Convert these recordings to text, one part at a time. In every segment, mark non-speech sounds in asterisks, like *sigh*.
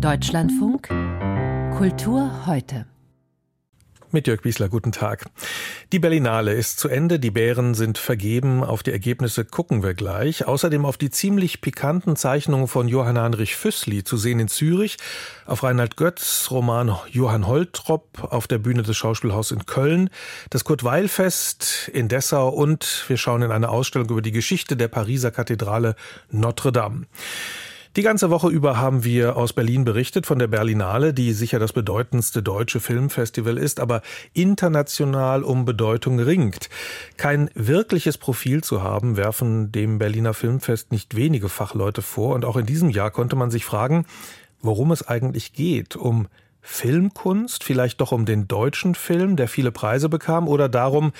Deutschlandfunk Kultur heute. Mit Jörg Biesler, guten Tag. Die Berlinale ist zu Ende, die Bären sind vergeben, auf die Ergebnisse gucken wir gleich. Außerdem auf die ziemlich pikanten Zeichnungen von Johann Heinrich Füssli zu sehen in Zürich, auf Reinhard Götz, Roman Johann Holtrop auf der Bühne des Schauspielhauses in Köln, das Kurt-Weil-Fest in Dessau und wir schauen in eine Ausstellung über die Geschichte der Pariser Kathedrale Notre Dame. Die ganze Woche über haben wir aus Berlin berichtet von der Berlinale, die sicher das bedeutendste deutsche Filmfestival ist, aber international um Bedeutung ringt. Kein wirkliches Profil zu haben, werfen dem Berliner Filmfest nicht wenige Fachleute vor. Und auch in diesem Jahr konnte man sich fragen, worum es eigentlich geht. Um Filmkunst, vielleicht doch um den deutschen Film, der viele Preise bekam, oder darum,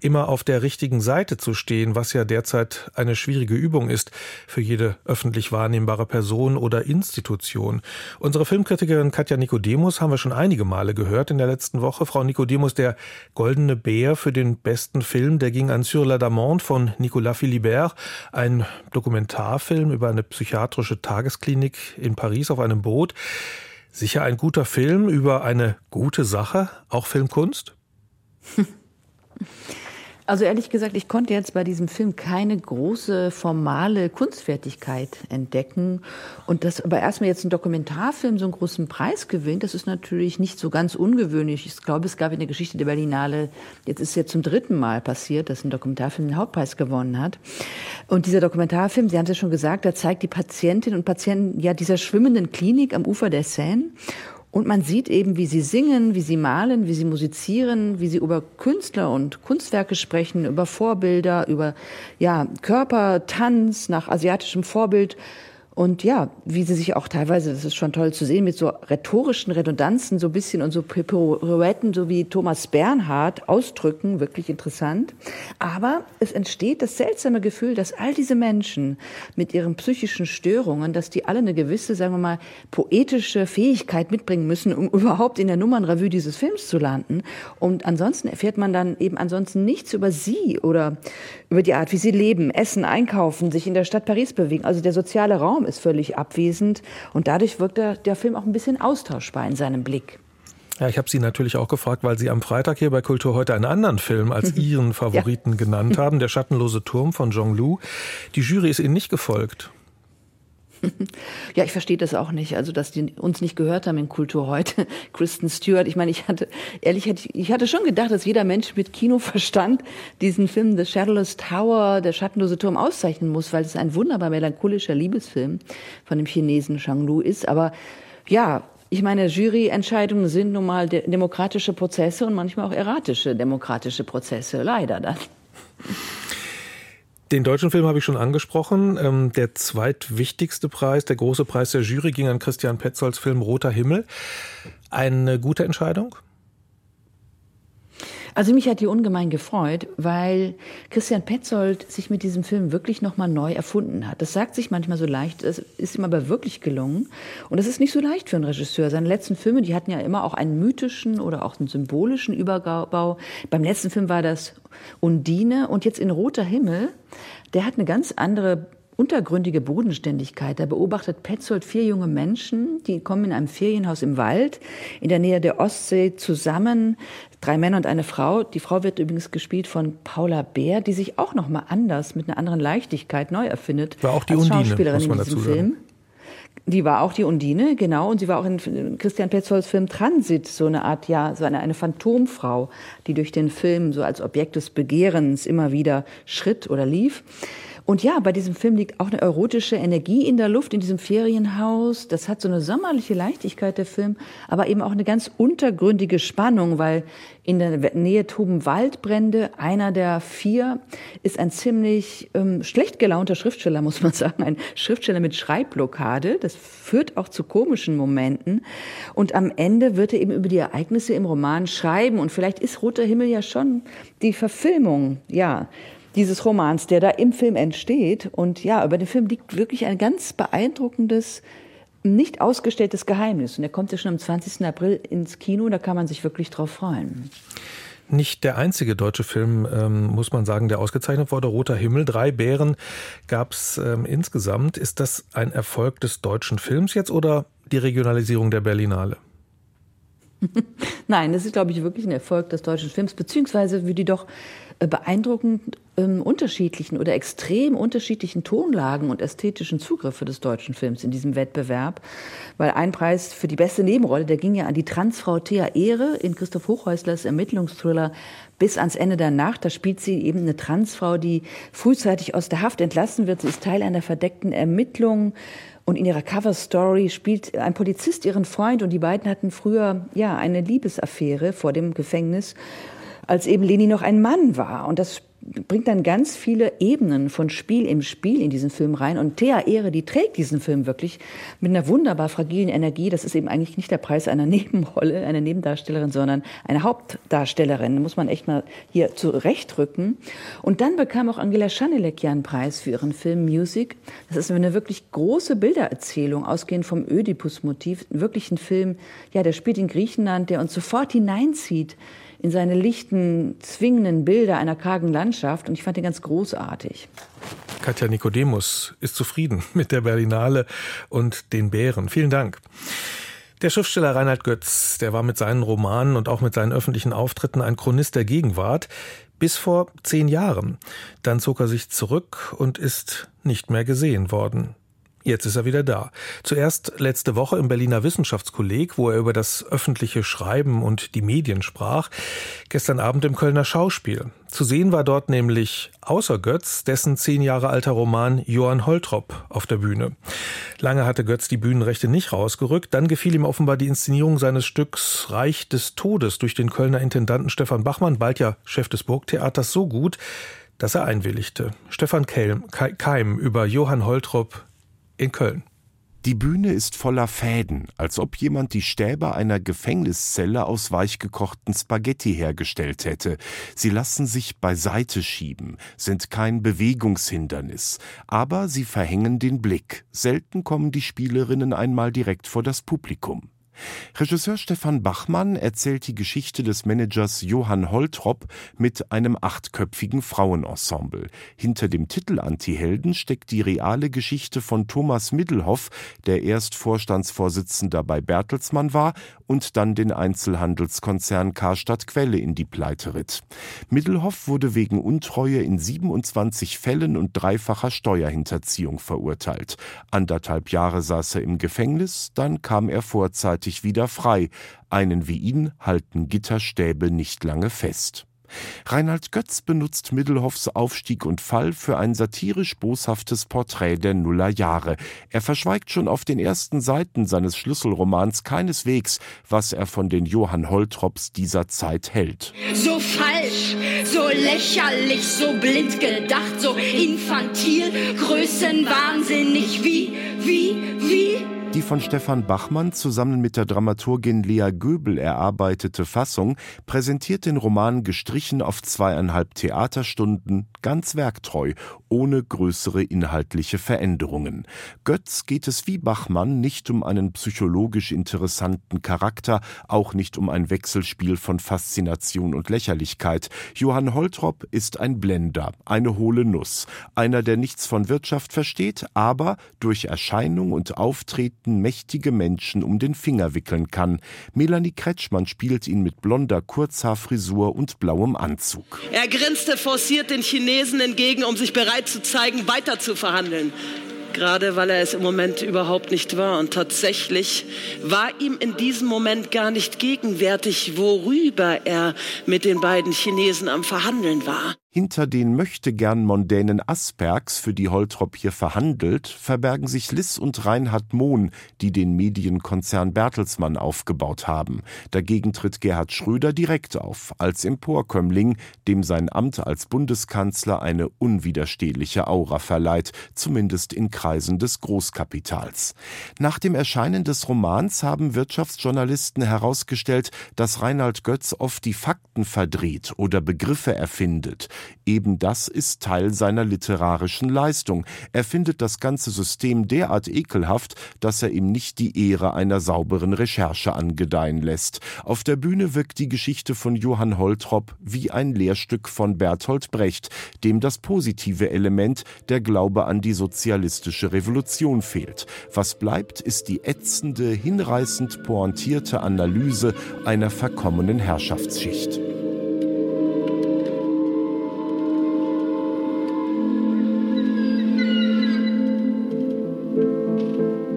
immer auf der richtigen Seite zu stehen, was ja derzeit eine schwierige Übung ist für jede öffentlich wahrnehmbare Person oder Institution. Unsere Filmkritikerin Katja Nikodemus haben wir schon einige Male gehört in der letzten Woche. Frau Nikodemus, der Goldene Bär für den besten Film, der ging an Sur la Damande von Nicolas Philibert, ein Dokumentarfilm über eine psychiatrische Tagesklinik in Paris auf einem Boot. Sicher ein guter Film über eine gute Sache, auch Filmkunst? *laughs* Also ehrlich gesagt, ich konnte jetzt bei diesem Film keine große formale Kunstfertigkeit entdecken. Und dass aber erstmal jetzt ein Dokumentarfilm so einen großen Preis gewinnt, das ist natürlich nicht so ganz ungewöhnlich. Ich glaube, es gab in der Geschichte der Berlinale, jetzt ist es jetzt zum dritten Mal passiert, dass ein Dokumentarfilm den Hauptpreis gewonnen hat. Und dieser Dokumentarfilm, Sie haben es ja schon gesagt, der zeigt die Patientinnen und Patienten ja dieser schwimmenden Klinik am Ufer der Seine. Und man sieht eben, wie sie singen, wie sie malen, wie sie musizieren, wie sie über Künstler und Kunstwerke sprechen, über Vorbilder, über ja, Körper, Tanz nach asiatischem Vorbild. Und ja, wie sie sich auch teilweise, das ist schon toll zu sehen, mit so rhetorischen Redundanzen so ein bisschen und so Pirouetten, so wie Thomas Bernhard ausdrücken, wirklich interessant. Aber es entsteht das seltsame Gefühl, dass all diese Menschen mit ihren psychischen Störungen, dass die alle eine gewisse, sagen wir mal, poetische Fähigkeit mitbringen müssen, um *laughs* überhaupt in der Nummernrevue dieses Films zu landen. Und ansonsten erfährt man dann eben ansonsten nichts über sie oder über die Art, wie sie leben, essen, einkaufen, sich in der Stadt Paris bewegen. Also der soziale Raum ist völlig abwesend und dadurch wirkt der, der Film auch ein bisschen austauschbar in seinem Blick. Ja, ich habe Sie natürlich auch gefragt, weil Sie am Freitag hier bei Kultur heute einen anderen Film als *laughs* Ihren Favoriten ja. genannt haben, Der schattenlose Turm von Zhong Lu. Die Jury ist Ihnen nicht gefolgt. *laughs* Ja, ich verstehe das auch nicht. Also, dass die uns nicht gehört haben in Kultur heute. *laughs* Kristen Stewart. Ich meine, ich hatte, ehrlich, ich hatte schon gedacht, dass jeder Mensch mit Kinoverstand diesen Film The Shadowless Tower, der schattenlose Turm auszeichnen muss, weil es ein wunderbar melancholischer Liebesfilm von dem Chinesen Shang Lu ist. Aber ja, ich meine, Juryentscheidungen sind nun mal demokratische Prozesse und manchmal auch erratische demokratische Prozesse. Leider dann. *laughs* Den deutschen Film habe ich schon angesprochen. Ähm, der zweitwichtigste Preis, der große Preis der Jury, ging an Christian Petzolds Film Roter Himmel. Eine gute Entscheidung? Also mich hat die ungemein gefreut, weil Christian Petzold sich mit diesem Film wirklich nochmal neu erfunden hat. Das sagt sich manchmal so leicht, es ist ihm aber wirklich gelungen. Und es ist nicht so leicht für einen Regisseur. Seine letzten Filme, die hatten ja immer auch einen mythischen oder auch einen symbolischen Überbau. Beim letzten Film war das Undine und jetzt in Roter Himmel. Der hat eine ganz andere untergründige Bodenständigkeit. Da beobachtet Petzold vier junge Menschen, die kommen in einem Ferienhaus im Wald in der Nähe der Ostsee zusammen. Drei Männer und eine Frau. Die Frau wird übrigens gespielt von Paula Bär, die sich auch noch mal anders mit einer anderen Leichtigkeit neu erfindet. War auch die als Undine, muss man in diesem Film. Die war auch die Undine, genau, und sie war auch in Christian Petzolds Film Transit so eine Art, ja, so eine, eine Phantomfrau, die durch den Film so als Objekt des Begehrens immer wieder schritt oder lief. Und ja, bei diesem Film liegt auch eine erotische Energie in der Luft, in diesem Ferienhaus. Das hat so eine sommerliche Leichtigkeit, der Film, aber eben auch eine ganz untergründige Spannung, weil in der Nähe toben Waldbrände. Einer der vier ist ein ziemlich ähm, schlecht gelaunter Schriftsteller, muss man *laughs* sagen. Ein Schriftsteller mit Schreibblockade. Das führt auch zu komischen Momenten. Und am Ende wird er eben über die Ereignisse im Roman schreiben. Und vielleicht ist Roter Himmel ja schon die Verfilmung, ja, dieses Romans, der da im Film entsteht. Und ja, über den Film liegt wirklich ein ganz beeindruckendes, nicht ausgestelltes Geheimnis. Und er kommt ja schon am 20. April ins Kino, da kann man sich wirklich drauf freuen. Nicht der einzige deutsche Film, ähm, muss man sagen, der ausgezeichnet wurde. Roter Himmel, drei Bären gab es ähm, insgesamt. Ist das ein Erfolg des deutschen Films jetzt oder die Regionalisierung der Berlinale? *laughs* Nein, das ist, glaube ich, wirklich ein Erfolg des deutschen Films, beziehungsweise wie die doch beeindruckend ähm, unterschiedlichen oder extrem unterschiedlichen Tonlagen und ästhetischen Zugriffe des deutschen Films in diesem Wettbewerb. Weil ein Preis für die beste Nebenrolle, der ging ja an die Transfrau Thea Ehre in Christoph Hochhäuslers Ermittlungsthriller bis ans Ende der Nacht. Da spielt sie eben eine Transfrau, die frühzeitig aus der Haft entlassen wird. Sie ist Teil einer verdeckten Ermittlung. Und in ihrer Cover Story spielt ein Polizist ihren Freund und die beiden hatten früher ja eine Liebesaffäre vor dem Gefängnis als eben Leni noch ein Mann war. Und das bringt dann ganz viele Ebenen von Spiel im Spiel in diesen Film rein. Und Thea Ehre, die trägt diesen Film wirklich mit einer wunderbar fragilen Energie. Das ist eben eigentlich nicht der Preis einer *laughs* Nebenrolle, einer Nebendarstellerin, sondern eine Hauptdarstellerin. Da muss man echt mal hier zurechtrücken. Und dann bekam auch Angela Schanelek ja einen Preis für ihren Film Music. Das ist eine wirklich große Bildererzählung, ausgehend vom Ödipus-Motiv. Wirklich ein Film, ja, der spielt in Griechenland, der uns sofort hineinzieht in seine lichten, zwingenden Bilder einer kargen Landschaft und ich fand ihn ganz großartig. Katja Nikodemus ist zufrieden *laughs* mit der Berlinale und den Bären. Vielen Dank. Der Schriftsteller Reinhard Götz, der war mit seinen Romanen und auch mit seinen öffentlichen Auftritten ein Chronist der Gegenwart bis vor zehn Jahren. Dann zog er sich zurück und ist nicht mehr gesehen worden. Jetzt ist er wieder da. Zuerst letzte Woche im Berliner Wissenschaftskolleg, wo er über das öffentliche Schreiben und die Medien sprach. Gestern Abend im Kölner Schauspiel. Zu sehen war dort nämlich außer Götz dessen zehn Jahre alter Roman Johann Holtrop auf der Bühne. Lange hatte Götz die Bühnenrechte nicht rausgerückt. Dann gefiel ihm offenbar die Inszenierung seines Stücks Reich des Todes durch den Kölner Intendanten Stefan Bachmann, bald ja Chef des Burgtheaters, so gut, dass er einwilligte. Stefan Keim über Johann Holtrop in Köln. Die Bühne ist voller Fäden, als ob jemand die Stäbe einer Gefängniszelle aus weichgekochten Spaghetti hergestellt hätte. Sie lassen sich beiseite schieben, sind kein Bewegungshindernis, aber sie verhängen den Blick. Selten kommen die Spielerinnen einmal direkt vor das Publikum. Regisseur Stefan Bachmann erzählt die Geschichte des Managers Johann Holtrop mit einem achtköpfigen Frauenensemble. Hinter dem Titel Antihelden steckt die reale Geschichte von Thomas Middelhoff, der erst Vorstandsvorsitzender bei Bertelsmann war und dann den Einzelhandelskonzern Karstadt Quelle in die Pleite ritt. Middelhoff wurde wegen Untreue in 27 Fällen und dreifacher Steuerhinterziehung verurteilt. Anderthalb Jahre saß er im Gefängnis, dann kam er vorzeitig rechtzeitig wieder frei. Einen wie ihn halten Gitterstäbe nicht lange fest. Reinhard Götz benutzt Middelhoffs Aufstieg und Fall für ein satirisch boshaftes Porträt der Nullerjahre. Er verschweigt schon auf den ersten Seiten seines Schlüsselromans keineswegs, was er von den Johann Holtrops dieser Zeit hält. So falsch, so lächerlich, so blind gedacht, so infantil, größenwahnsinnig, wie, wie, wie die von Stefan Bachmann zusammen mit der Dramaturgin Lea Göbel erarbeitete Fassung präsentiert den Roman gestrichen auf zweieinhalb Theaterstunden ganz werktreu, ohne größere inhaltliche Veränderungen. Götz geht es wie Bachmann nicht um einen psychologisch interessanten Charakter, auch nicht um ein Wechselspiel von Faszination und Lächerlichkeit. Johann Holtrop ist ein Blender, eine hohle Nuss, einer, der nichts von Wirtschaft versteht, aber durch Erscheinung und Auftreten Geschichten mächtige Menschen um den Finger wickeln kann. Melanie Kretschmann spielt ihn mit blonder Kurzhaarfrisur und blauem Anzug. Er grinste forciert den Chinesen entgegen, um sich bereit zu zeigen, weiter zu verhandeln gerade weil er es im Moment überhaupt nicht war. Und tatsächlich war ihm in diesem Moment gar nicht gegenwärtig, worüber er mit den beiden Chinesen am Verhandeln war. Hinter den möchte gern mondänen Aspergs, für die Holtrop hier verhandelt, verbergen sich Liss und Reinhard Mohn, die den Medienkonzern Bertelsmann aufgebaut haben. Dagegen tritt Gerhard Schröder direkt auf, als Emporkömmling, dem sein Amt als Bundeskanzler eine unwiderstehliche Aura verleiht, zumindest in Kreisen des Großkapitals. Nach dem Erscheinen des Romans haben Wirtschaftsjournalisten herausgestellt, dass Reinhard Götz oft die Fakten verdreht oder Begriffe erfindet. Eben das ist Teil seiner literarischen Leistung. Er findet das ganze System derart ekelhaft, dass er ihm nicht die Ehre einer sauberen Recherche angedeihen lässt. Auf der Bühne wirkt die Geschichte von Johann Holtrop wie ein Lehrstück von Bertolt Brecht, dem das positive Element, der Glaube an die sozialistische Revolution fehlt. Was bleibt, ist die ätzende, hinreißend pointierte Analyse einer verkommenen Herrschaftsschicht.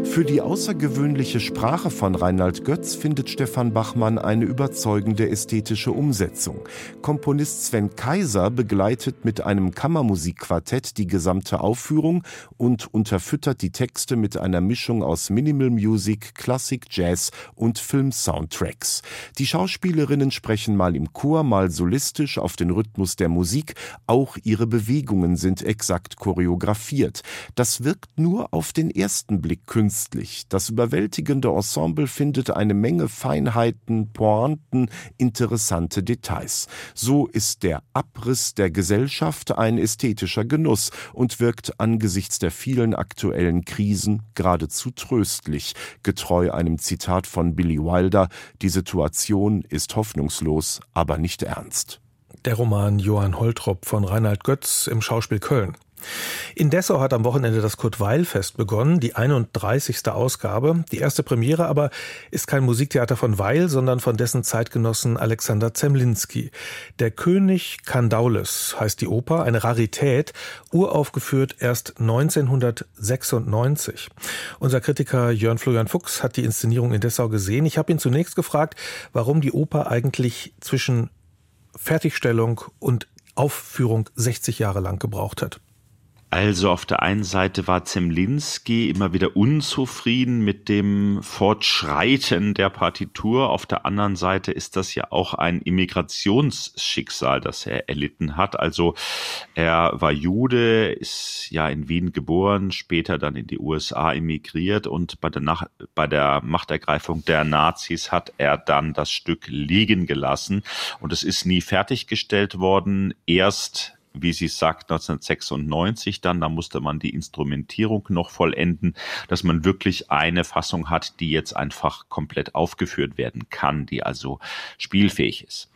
Für die außergewöhnliche Sprache von Reinhard Götz findet Stefan Bachmann eine überzeugende ästhetische Umsetzung. Komponist Sven Kaiser begleitet mit einem Kammermusikquartett die gesamte Aufführung und unterfüttert die Texte mit einer Mischung aus Minimal Music, Klassik, Jazz und Film-Soundtracks. Die Schauspielerinnen sprechen mal im Chor, mal solistisch auf den Rhythmus der Musik. Auch ihre Bewegungen sind exakt choreografiert. Das wirkt nur auf den ersten Blick künstlich künstlich. Das überwältigende Ensemble findet eine Menge Feinheiten, Pointen, interessante Details. So ist der Abriss der Gesellschaft ein ästhetischer Genuss und wirkt angesichts der vielen aktuellen Krisen geradezu tröstlich. Getreu einem Zitat von Billy Wilder, die Situation ist hoffnungslos, aber nicht ernst. Der Roman Johann Holtrop von Reinhard Götz im Schauspiel Köln. In Dessau hat am Wochenende das Kurt-Weil-Fest begonnen, die 31. Ausgabe. Die erste Premiere aber ist kein Musiktheater von Weil, sondern von dessen Zeitgenossen Alexander Zemlinski. Der König Kandaules heißt die Oper, eine Rarität, uraufgeführt erst 1996. Unser Kritiker Jörn Florian Fuchs hat die Inszenierung in Dessau gesehen. Ich habe ihn zunächst gefragt, warum die Oper eigentlich zwischen Fertigstellung und Aufführung 60 Jahre lang gebraucht hat. Also auf der einen Seite war Zemlinski immer wieder unzufrieden mit dem Fortschreiten der Partitur. Auf der anderen Seite ist das ja auch ein Immigrationsschicksal, das er erlitten hat. Also er war Jude, ist ja in Wien geboren, später dann in die USA emigriert und bei der, Nach bei der Machtergreifung der Nazis hat er dann das Stück liegen gelassen und es ist nie fertiggestellt worden. Erst wie sie sagt, 1996 dann, da musste man die Instrumentierung noch vollenden, dass man wirklich eine Fassung hat, die jetzt einfach komplett aufgeführt werden kann, die also spielfähig ist.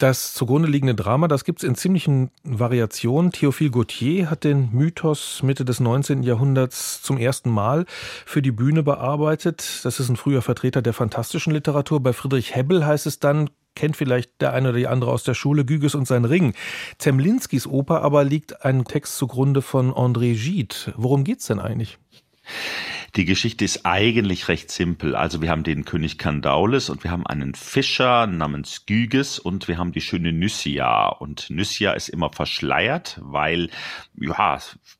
Das zugrunde liegende Drama, das gibt es in ziemlichen Variationen. Théophile Gautier hat den Mythos Mitte des 19. Jahrhunderts zum ersten Mal für die Bühne bearbeitet. Das ist ein früher Vertreter der fantastischen Literatur. Bei Friedrich Hebbel heißt es dann, kennt vielleicht der eine oder die andere aus der Schule, Güges und sein Ring. Zemlinskis Oper aber liegt ein Text zugrunde von André Gide. Worum geht's denn eigentlich? Die Geschichte ist eigentlich recht simpel. Also wir haben den König Kandaules und wir haben einen Fischer namens Gyges und wir haben die schöne Nyssia. Und Nyssia ist immer verschleiert, weil, ja,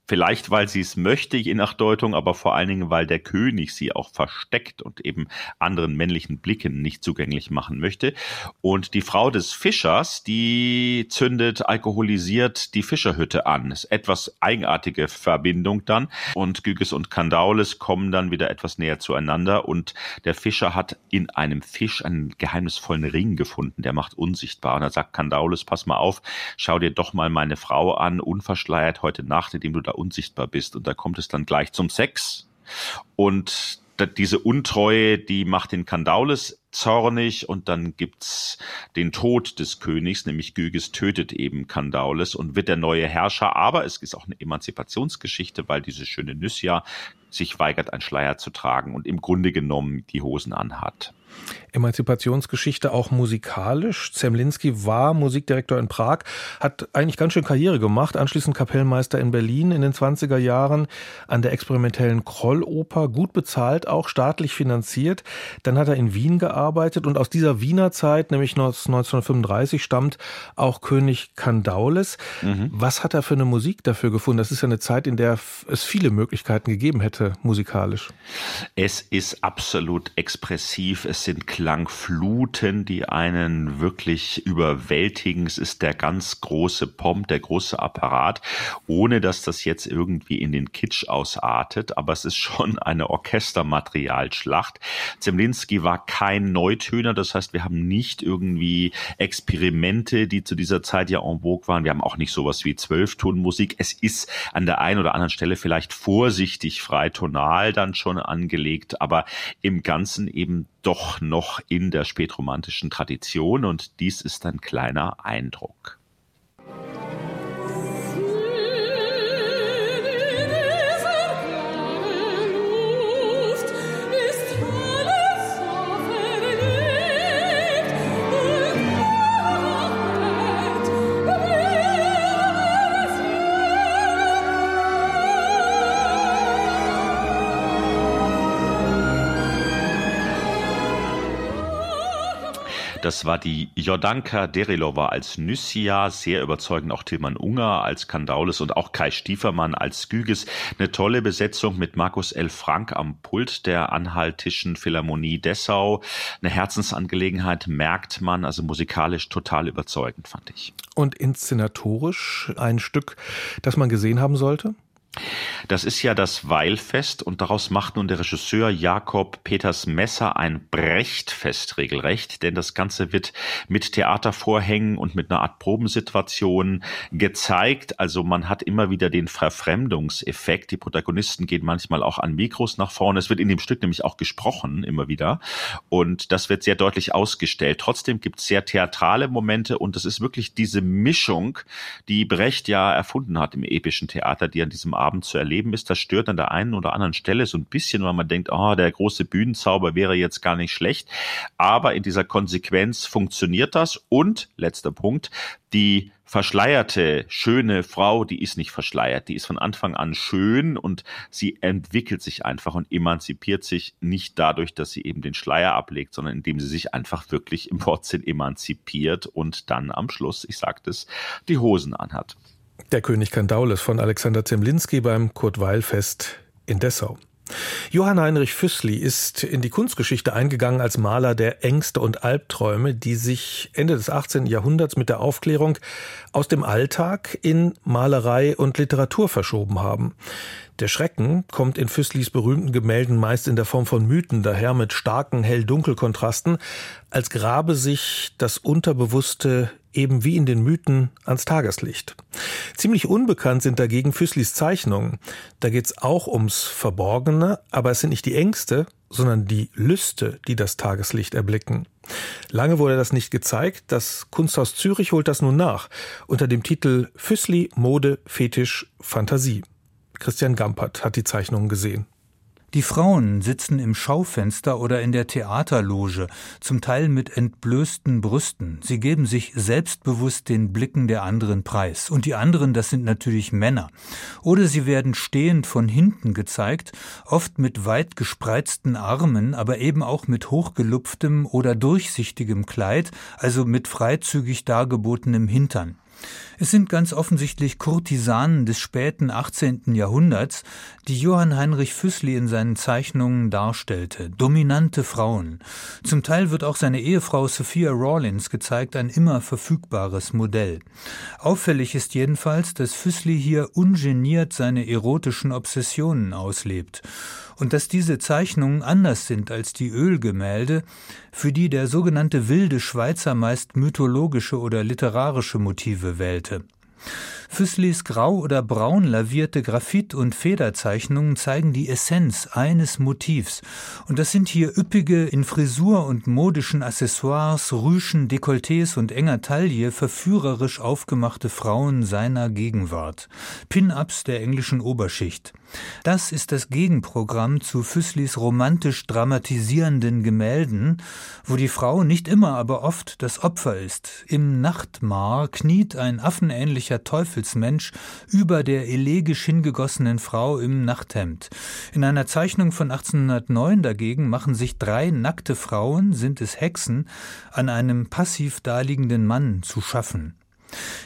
vielleicht weil sie es möchte, je nach Deutung, aber vor allen Dingen, weil der König sie auch versteckt und eben anderen männlichen Blicken nicht zugänglich machen möchte. Und die Frau des Fischers, die zündet alkoholisiert die Fischerhütte an. Ist etwas eigenartige Verbindung dann. Und Gyges und Kandaules kommen kommen dann wieder etwas näher zueinander und der Fischer hat in einem Fisch einen geheimnisvollen Ring gefunden, der macht unsichtbar. Und er sagt Kandaules, pass mal auf, schau dir doch mal meine Frau an, unverschleiert heute Nacht, indem du da unsichtbar bist. Und da kommt es dann gleich zum Sex. Und diese Untreue, die macht den Kandaules zornig und dann gibt's den Tod des Königs, nämlich Gyges tötet eben Kandaules und wird der neue Herrscher. Aber es ist auch eine Emanzipationsgeschichte, weil diese schöne Nyssia sich weigert, einen Schleier zu tragen und im Grunde genommen die Hosen anhat. Emanzipationsgeschichte auch musikalisch. Zemlinski war Musikdirektor in Prag, hat eigentlich ganz schön Karriere gemacht, anschließend Kapellmeister in Berlin in den 20er Jahren an der experimentellen Krolloper, gut bezahlt, auch staatlich finanziert. Dann hat er in Wien gearbeitet und aus dieser Wiener Zeit, nämlich 1935, stammt auch König Kandaules. Mhm. Was hat er für eine Musik dafür gefunden? Das ist ja eine Zeit, in der es viele Möglichkeiten gegeben hätte, musikalisch? Es ist absolut expressiv. Es sind Klangfluten, die einen wirklich überwältigen. Es ist der ganz große Pomp, der große Apparat, ohne dass das jetzt irgendwie in den Kitsch ausartet. Aber es ist schon eine Orchestermaterialschlacht. Zemlinski war kein Neutöner. Das heißt, wir haben nicht irgendwie Experimente, die zu dieser Zeit ja en vogue waren. Wir haben auch nicht sowas wie Zwölftonmusik. Es ist an der einen oder anderen Stelle vielleicht vorsichtig freitonal dann schon angelegt, aber im Ganzen eben doch noch in der spätromantischen Tradition und dies ist ein kleiner Eindruck. Das war die Jordanka Derilova als Nyssia, sehr überzeugend auch Tilman Unger als Kandaules und auch Kai Stiefermann als Gyges. Eine tolle Besetzung mit Markus L. Frank am Pult der Anhaltischen Philharmonie Dessau. Eine Herzensangelegenheit merkt man, also musikalisch total überzeugend, fand ich. Und inszenatorisch ein Stück, das man gesehen haben sollte? Das ist ja das Weilfest und daraus macht nun der Regisseur Jakob Peters Messer ein Brechtfest regelrecht, denn das Ganze wird mit Theatervorhängen und mit einer Art Probensituation gezeigt. Also man hat immer wieder den Verfremdungseffekt. Die Protagonisten gehen manchmal auch an Mikros nach vorne. Es wird in dem Stück nämlich auch gesprochen, immer wieder. Und das wird sehr deutlich ausgestellt. Trotzdem gibt es sehr theatrale Momente und es ist wirklich diese Mischung, die Brecht ja erfunden hat im epischen Theater, die an diesem Abend zu erleben ist. Das stört an der einen oder anderen Stelle so ein bisschen, weil man denkt, oh, der große Bühnenzauber wäre jetzt gar nicht schlecht. Aber in dieser Konsequenz funktioniert das. Und letzter Punkt, die verschleierte, schöne Frau, die ist nicht verschleiert, die ist von Anfang an schön und sie entwickelt sich einfach und emanzipiert sich nicht dadurch, dass sie eben den Schleier ablegt, sondern indem sie sich einfach wirklich im Wortsinn emanzipiert und dann am Schluss, ich sagte es, die Hosen anhat. Der König Kandaules von Alexander Zemlinski beim Kurt-Weil-Fest in Dessau. Johann Heinrich Füssli ist in die Kunstgeschichte eingegangen als Maler der Ängste und Albträume, die sich Ende des 18. Jahrhunderts mit der Aufklärung aus dem Alltag in Malerei und Literatur verschoben haben. Der Schrecken kommt in Füsslis berühmten Gemälden meist in der Form von Mythen daher mit starken Hell-Dunkel-Kontrasten, als grabe sich das Unterbewusste eben wie in den Mythen ans Tageslicht. Ziemlich unbekannt sind dagegen Füsslis Zeichnungen. Da geht's auch ums Verborgene, aber es sind nicht die Ängste, sondern die Lüste, die das Tageslicht erblicken. Lange wurde das nicht gezeigt, das Kunsthaus Zürich holt das nun nach, unter dem Titel Füssli Mode Fetisch Fantasie. Christian Gampert hat die Zeichnungen gesehen. Die Frauen sitzen im Schaufenster oder in der Theaterloge, zum Teil mit entblößten Brüsten. Sie geben sich selbstbewusst den Blicken der anderen preis. Und die anderen, das sind natürlich Männer. Oder sie werden stehend von hinten gezeigt, oft mit weit gespreizten Armen, aber eben auch mit hochgelupftem oder durchsichtigem Kleid, also mit freizügig dargebotenem Hintern. Es sind ganz offensichtlich Kurtisanen des späten 18. Jahrhunderts, die Johann Heinrich Füssli in seinen Zeichnungen darstellte. Dominante Frauen. Zum Teil wird auch seine Ehefrau Sophia Rawlins gezeigt, ein immer verfügbares Modell. Auffällig ist jedenfalls, dass Füssli hier ungeniert seine erotischen Obsessionen auslebt und dass diese Zeichnungen anders sind als die Ölgemälde, für die der sogenannte wilde Schweizer meist mythologische oder literarische Motive wählte. Füsslis grau oder braun lavierte Graphit- und Federzeichnungen zeigen die Essenz eines Motivs. Und das sind hier üppige, in Frisur und modischen Accessoires, Rüschen, Dekolletés und enger Taille verführerisch aufgemachte Frauen seiner Gegenwart. Pin-ups der englischen Oberschicht. Das ist das Gegenprogramm zu Füsslis romantisch dramatisierenden Gemälden, wo die Frau nicht immer, aber oft das Opfer ist. Im Nachtmar kniet ein affenähnlicher Teufel Teufelsmensch über der elegisch hingegossenen Frau im Nachthemd. In einer Zeichnung von 1809 dagegen machen sich drei nackte Frauen, sind es Hexen, an einem passiv daliegenden Mann zu schaffen.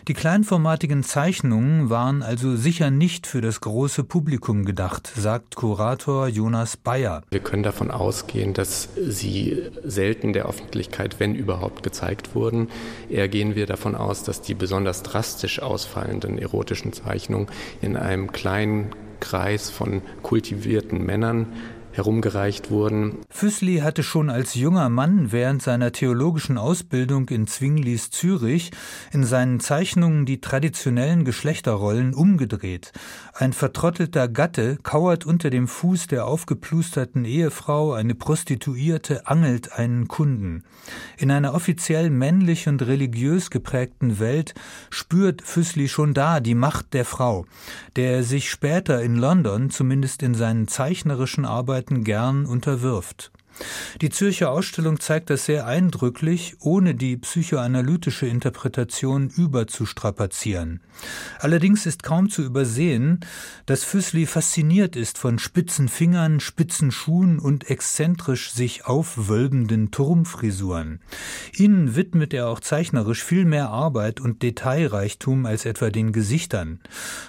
Die kleinformatigen Zeichnungen waren also sicher nicht für das große Publikum gedacht, sagt Kurator Jonas Bayer. Wir können davon ausgehen, dass sie selten der Öffentlichkeit, wenn überhaupt, gezeigt wurden. Eher gehen wir davon aus, dass die besonders drastisch ausfallenden erotischen Zeichnungen in einem kleinen Kreis von kultivierten Männern herumgereicht wurden. Füßli hatte schon als junger Mann während seiner theologischen Ausbildung in Zwinglis Zürich in seinen Zeichnungen die traditionellen Geschlechterrollen umgedreht. Ein vertrottelter Gatte kauert unter dem Fuß der aufgeplusterten Ehefrau, eine Prostituierte angelt einen Kunden. In einer offiziell männlich und religiös geprägten Welt spürt Füßli schon da die Macht der Frau, der er sich später in London, zumindest in seinen zeichnerischen Arbeiten, Arbeiten gern unterwirft. Die Zürcher Ausstellung zeigt das sehr eindrücklich, ohne die psychoanalytische Interpretation überzustrapazieren. Allerdings ist kaum zu übersehen, dass Füßli fasziniert ist von spitzen Fingern, spitzen Schuhen und exzentrisch sich aufwölbenden Turmfrisuren. Ihnen widmet er auch zeichnerisch viel mehr Arbeit und Detailreichtum als etwa den Gesichtern.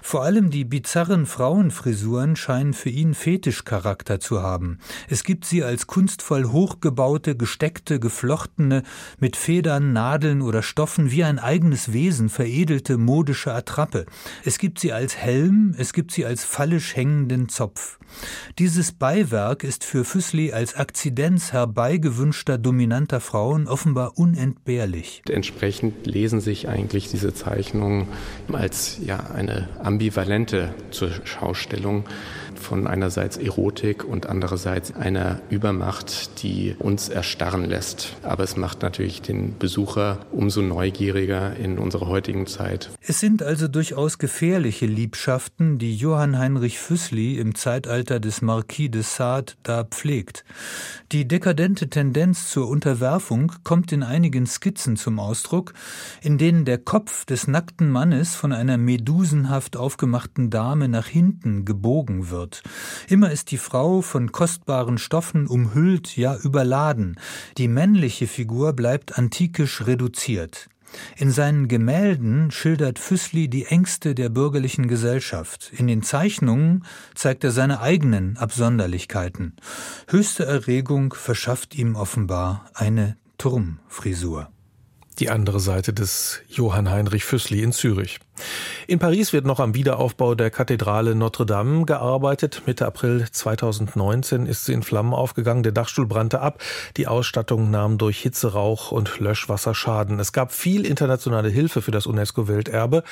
Vor allem die bizarren Frauenfrisuren scheinen für ihn Fetischcharakter zu haben. Es gibt sie als Kunst kunstvoll hochgebaute, gesteckte, geflochtene, mit Federn, Nadeln oder Stoffen wie ein eigenes Wesen veredelte modische Attrappe. Es gibt sie als Helm, es gibt sie als fallisch hängenden Zopf. Dieses Beiwerk ist für Füßli als Akzidenz herbeigewünschter dominanter Frauen offenbar unentbehrlich. Entsprechend lesen sich eigentlich diese Zeichnungen als ja eine ambivalente Schaustellung von einerseits Erotik und andererseits einer Übermacht, die uns erstarren lässt. Aber es macht natürlich den Besucher umso neugieriger in unserer heutigen Zeit. Es sind also durchaus gefährliche Liebschaften, die Johann Heinrich Füßli im Zeitalter des Marquis de Sade da pflegt. Die dekadente Tendenz zur Unterwerfung kommt in einigen Skizzen zum Ausdruck, in denen der Kopf des nackten Mannes von einer medusenhaft aufgemachten Dame nach hinten gebogen wird. Immer ist die Frau von kostbaren Stoffen umhüllt, ja überladen. Die männliche Figur bleibt antikisch reduziert. In seinen Gemälden schildert Füßli die Ängste der bürgerlichen Gesellschaft. In den Zeichnungen zeigt er seine eigenen Absonderlichkeiten. Höchste Erregung verschafft ihm offenbar eine Turmfrisur. Die andere Seite des Johann Heinrich Füßli in Zürich. In Paris wird noch am Wiederaufbau der Kathedrale Notre Dame gearbeitet. Mitte April 2019 ist sie in Flammen aufgegangen. Der Dachstuhl brannte ab. Die Ausstattung nahm durch Hitze, und Löschwasser Schaden. Es gab viel internationale Hilfe für das UNESCO-Welterbe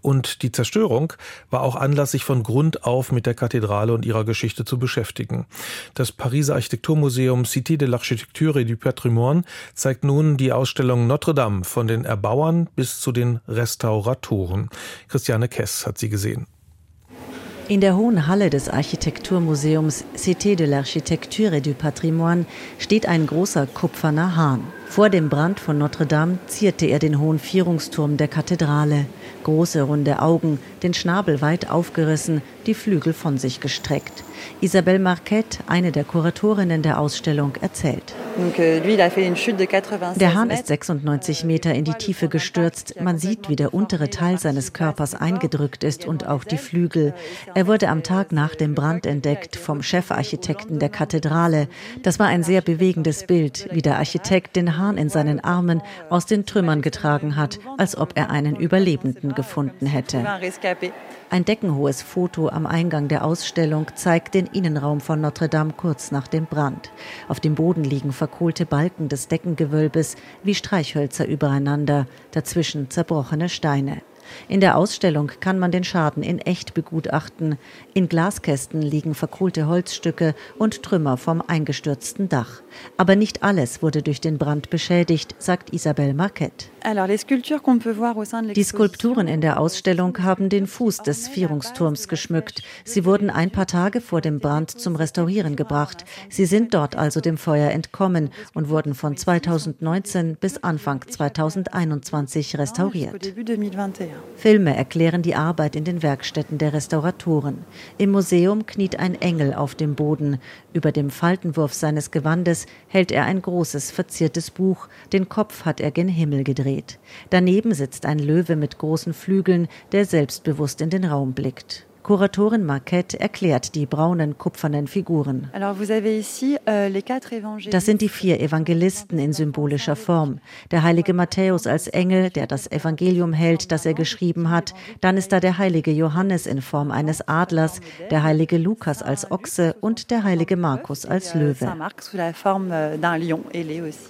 und die Zerstörung war auch Anlass, sich von Grund auf mit der Kathedrale und ihrer Geschichte zu beschäftigen. Das Pariser Architekturmuseum Cité de l'Architecture et du Patrimoine zeigt nun die Ausstellung Notre Dame von den Erbauern bis zu den Restauratoren. Christiane Kess hat sie gesehen. In der hohen Halle des Architekturmuseums Cité de l'Architecture et du Patrimoine steht ein großer kupferner Hahn. Vor dem Brand von Notre Dame zierte er den hohen Vierungsturm der Kathedrale. Große runde Augen, den Schnabel weit aufgerissen, die Flügel von sich gestreckt. Isabelle Marquette, eine der Kuratorinnen der Ausstellung, erzählt. Der Hahn ist 96 Meter in die Tiefe gestürzt. Man sieht, wie der untere Teil seines Körpers eingedrückt ist und auch die Flügel. Er wurde am Tag nach dem Brand entdeckt vom Chefarchitekten der Kathedrale. Das war ein sehr bewegendes Bild, wie der Architekt den Hahn in seinen Armen aus den Trümmern getragen hat, als ob er einen Überlebenden gefunden hätte. Ein deckenhohes Foto am Eingang der Ausstellung zeigt den Innenraum von Notre Dame kurz nach dem Brand. Auf dem Boden liegen verkohlte Balken des Deckengewölbes wie Streichhölzer übereinander, dazwischen zerbrochene Steine. In der Ausstellung kann man den Schaden in echt begutachten. In Glaskästen liegen verkohlte Holzstücke und Trümmer vom eingestürzten Dach. Aber nicht alles wurde durch den Brand beschädigt, sagt Isabelle Marquette. Die Skulpturen in der Ausstellung haben den Fuß des Vierungsturms geschmückt. Sie wurden ein paar Tage vor dem Brand zum Restaurieren gebracht. Sie sind dort also dem Feuer entkommen und wurden von 2019 bis Anfang 2021 restauriert. Filme erklären die Arbeit in den Werkstätten der Restauratoren. Im Museum kniet ein Engel auf dem Boden. Über dem Faltenwurf seines Gewandes hält er ein großes verziertes Buch. Den Kopf hat er gen Himmel gedreht. Daneben sitzt ein Löwe mit großen Flügeln, der selbstbewusst in den Raum blickt. Kuratorin Marquette erklärt die braunen kupfernen Figuren. Euh, das sind die vier Evangelisten in symbolischer Form. Der heilige Matthäus als Engel, der das Evangelium hält, das er geschrieben hat. Dann ist da der heilige Johannes in Form eines Adlers, der heilige Lukas als Ochse und der heilige Markus als Löwe. Euh,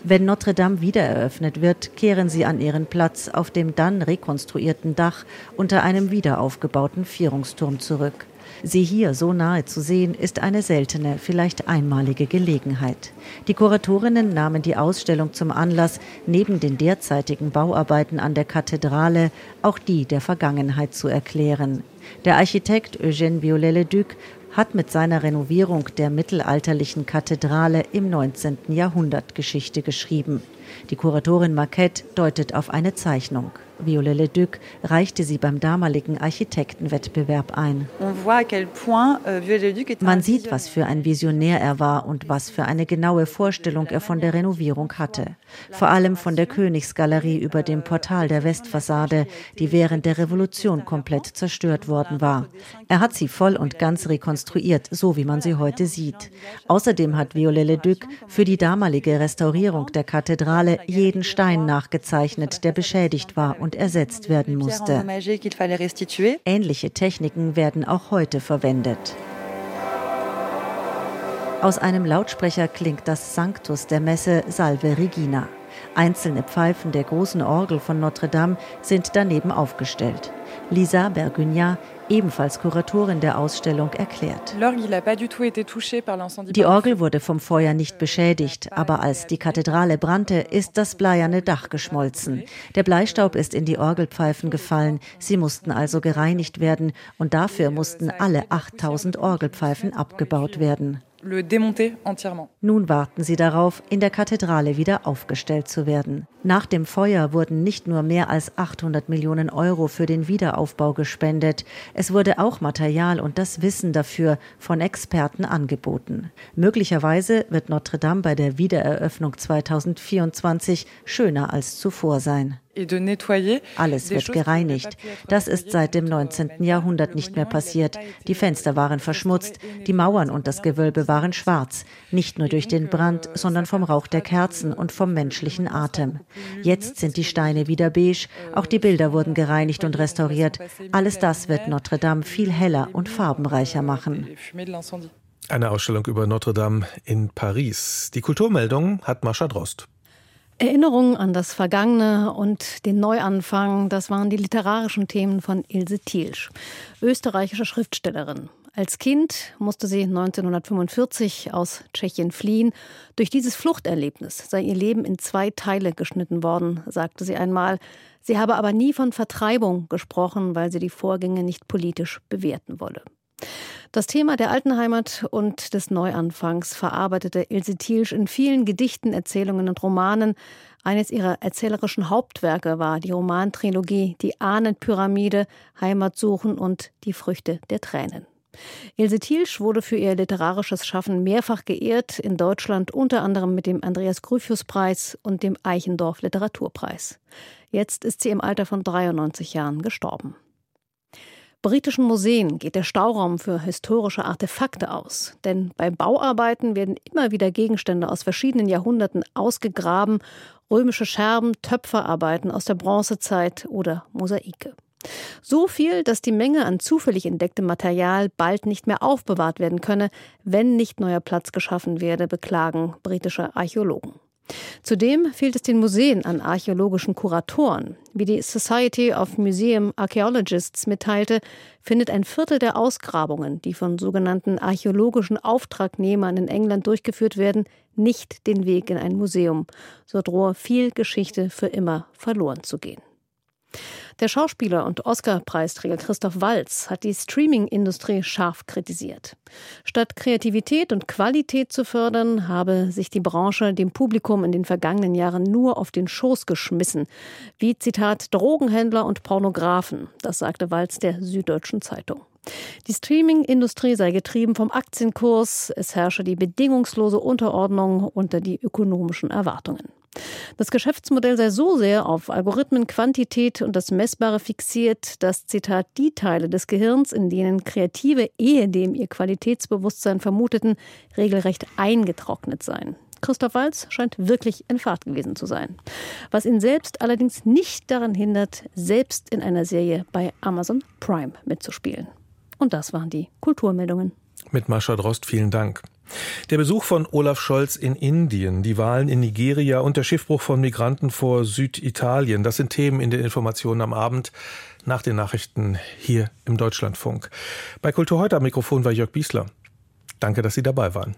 Wenn Notre Dame wiedereröffnet wird, kehren sie an ihren Platz auf dem dann rekonstruierten Dach unter einem wiederaufgebauten Vierungsturm zurück. Sie hier so nahe zu sehen, ist eine seltene, vielleicht einmalige Gelegenheit. Die Kuratorinnen nahmen die Ausstellung zum Anlass, neben den derzeitigen Bauarbeiten an der Kathedrale auch die der Vergangenheit zu erklären. Der Architekt Eugène Viollet-le-Duc hat mit seiner Renovierung der mittelalterlichen Kathedrale im 19. Jahrhundert Geschichte geschrieben. Die Kuratorin Marquette deutet auf eine Zeichnung. Viollet Leduc reichte sie beim damaligen Architektenwettbewerb ein. Euh, Man sieht, was für ein Visionär er war und was für eine genaue Vorstellung er von der Renovierung hatte. Vor allem von der Königsgalerie über dem Portal der Westfassade, die während der Revolution komplett zerstört worden war. Er hat sie voll und ganz rekonstruiert, so wie man sie heute sieht. Außerdem hat Viollet Leduc für die damalige Restaurierung der Kathedrale jeden Stein nachgezeichnet, der beschädigt war und ersetzt werden musste. Ähnliche Techniken werden auch heute verwendet. Aus einem Lautsprecher klingt das Sanctus der Messe Salve Regina. Einzelne Pfeifen der großen Orgel von Notre Dame sind daneben aufgestellt. Lisa Bergugnat ebenfalls Kuratorin der Ausstellung, erklärt. Die Orgel wurde vom Feuer nicht beschädigt, aber als die Kathedrale brannte, ist das bleierne Dach geschmolzen. Der Bleistaub ist in die Orgelpfeifen gefallen, sie mussten also gereinigt werden und dafür mussten alle 8000 Orgelpfeifen abgebaut werden. Nun warten sie darauf, in der Kathedrale wieder aufgestellt zu werden. Nach dem Feuer wurden nicht nur mehr als 800 Millionen Euro für den Wiederaufbau gespendet, es wurde auch Material und das Wissen dafür von Experten angeboten. Möglicherweise wird Notre Dame bei der Wiedereröffnung 2024 schöner als zuvor sein. Alles wird gereinigt. Das ist seit dem 19. Jahrhundert nicht mehr passiert. Die Fenster waren verschmutzt, die Mauern und das Gewölbe waren schwarz, nicht nur durch den Brand, sondern vom Rauch der Kerzen und vom menschlichen Atem. Jetzt sind die Steine wieder beige, auch die Bilder wurden gereinigt und restauriert. Alles das wird Notre Dame viel heller und farbenreicher machen. Eine Ausstellung über Notre Dame in Paris. Die Kulturmeldung hat Mascha Drost. Erinnerungen an das Vergangene und den Neuanfang, das waren die literarischen Themen von Ilse Thielsch, österreichische Schriftstellerin. Als Kind musste sie 1945 aus Tschechien fliehen. Durch dieses Fluchterlebnis sei ihr Leben in zwei Teile geschnitten worden, sagte sie einmal. Sie habe aber nie von Vertreibung gesprochen, weil sie die Vorgänge nicht politisch bewerten wolle. Das Thema der alten Heimat und des Neuanfangs verarbeitete Ilse Thielsch in vielen Gedichten, Erzählungen und Romanen. Eines ihrer erzählerischen Hauptwerke war die Romantrilogie Die Ahnenpyramide, Heimatsuchen und Die Früchte der Tränen. Ilse Thielsch wurde für ihr literarisches Schaffen mehrfach geehrt, in Deutschland unter anderem mit dem Andreas Gryphius-Preis und dem Eichendorff Literaturpreis. Jetzt ist sie im Alter von 93 Jahren gestorben britischen Museen geht der Stauraum für historische Artefakte aus. Denn bei Bauarbeiten werden immer wieder Gegenstände aus verschiedenen Jahrhunderten ausgegraben, römische Scherben, Töpferarbeiten aus der Bronzezeit oder Mosaike. So viel, dass die Menge an zufällig entdecktem Material bald nicht mehr aufbewahrt werden könne, wenn nicht neuer Platz geschaffen werde, beklagen britische Archäologen. Zudem fehlt es den Museen an archäologischen Kuratoren. Wie die Society of Museum Archaeologists mitteilte, findet ein Viertel der Ausgrabungen, die von sogenannten archäologischen Auftragnehmern in England durchgeführt werden, nicht den Weg in ein Museum. So drohe viel Geschichte für immer verloren zu gehen. Der Schauspieler und Oscar-Preisträger Christoph Walz hat die Streaming-Industrie scharf kritisiert. Statt Kreativität und Qualität zu fördern, habe sich die Branche dem Publikum in den vergangenen Jahren nur auf den Schoß geschmissen. Wie Zitat Drogenhändler und Pornografen. Das sagte Walz der Süddeutschen Zeitung. Die Streaming-Industrie sei getrieben vom Aktienkurs, es herrsche die bedingungslose Unterordnung unter die ökonomischen Erwartungen. Das Geschäftsmodell sei so sehr auf Algorithmen, Quantität und das Messbare fixiert, dass, Zitat, die Teile des Gehirns, in denen Kreative ehedem ihr Qualitätsbewusstsein vermuteten, regelrecht eingetrocknet seien. Christoph Walz scheint wirklich in Fahrt gewesen zu sein. Was ihn selbst allerdings nicht daran hindert, selbst in einer Serie bei Amazon Prime mitzuspielen. Und das waren die Kulturmeldungen. Mit Mascha Drost vielen Dank. Der Besuch von Olaf Scholz in Indien, die Wahlen in Nigeria und der Schiffbruch von Migranten vor Süditalien, das sind Themen in den Informationen am Abend nach den Nachrichten hier im Deutschlandfunk. Bei Kultur heute am Mikrofon war Jörg Biesler. Danke, dass Sie dabei waren.